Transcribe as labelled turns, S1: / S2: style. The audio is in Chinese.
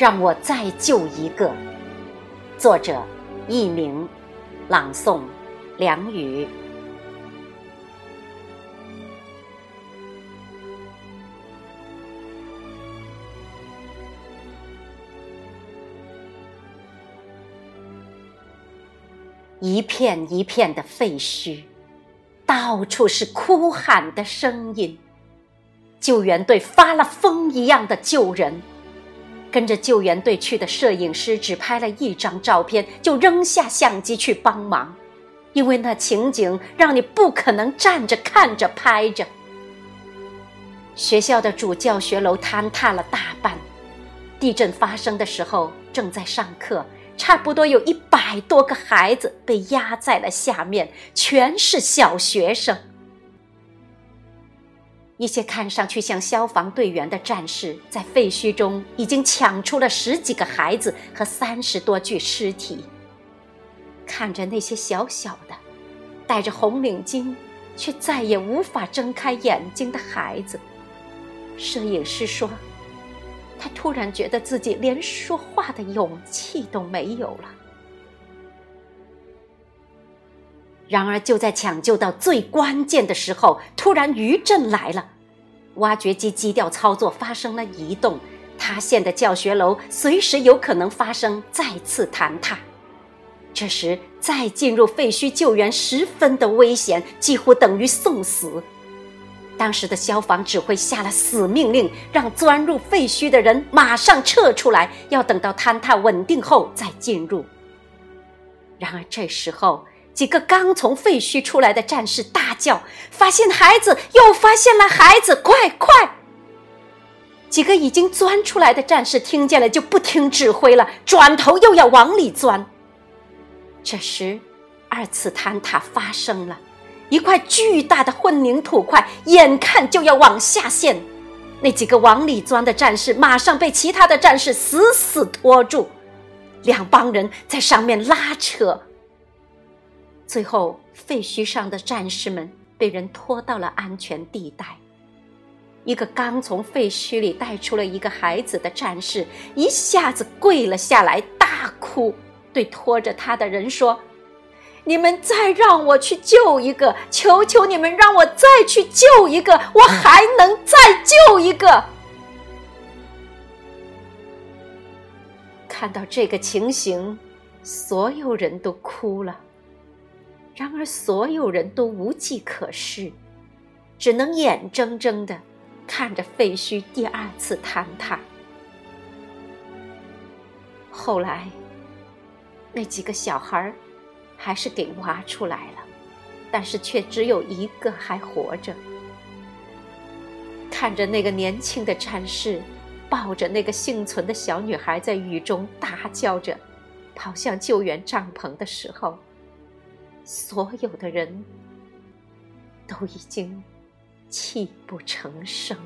S1: 让我再救一个。作者：佚名，朗诵：梁宇。一片一片的废墟，到处是哭喊的声音。救援队发了疯一样的救人，跟着救援队去的摄影师只拍了一张照片，就扔下相机去帮忙，因为那情景让你不可能站着看着拍着。学校的主教学楼坍塌了大半，地震发生的时候正在上课。差不多有一百多个孩子被压在了下面，全是小学生。一些看上去像消防队员的战士，在废墟中已经抢出了十几个孩子和三十多具尸体。看着那些小小的、戴着红领巾却再也无法睁开眼睛的孩子，摄影师说。他突然觉得自己连说话的勇气都没有了。然而，就在抢救到最关键的时候，突然余震来了，挖掘机基调操作发生了移动，塌陷的教学楼随时有可能发生再次坍塌。这时，再进入废墟救援十分的危险，几乎等于送死。当时的消防指挥下了死命令，让钻入废墟的人马上撤出来，要等到坍塌稳定后再进入。然而这时候，几个刚从废墟出来的战士大叫：“发现孩子！又发现了孩子！快快！”几个已经钻出来的战士听见了，就不听指挥了，转头又要往里钻。这时，二次坍塌发生了。一块巨大的混凝土块眼看就要往下陷，那几个往里钻的战士马上被其他的战士死死拖住，两帮人在上面拉扯。最后，废墟上的战士们被人拖到了安全地带。一个刚从废墟里带出了一个孩子的战士一下子跪了下来，大哭，对拖着他的人说。你们再让我去救一个，求求你们让我再去救一个，我还能再救一个。看到这个情形，所有人都哭了。然而，所有人都无计可施，只能眼睁睁的看着废墟第二次坍塌。后来，那几个小孩。还是给挖出来了，但是却只有一个还活着。看着那个年轻的战士抱着那个幸存的小女孩在雨中大叫着跑向救援帐篷的时候，所有的人都已经泣不成声。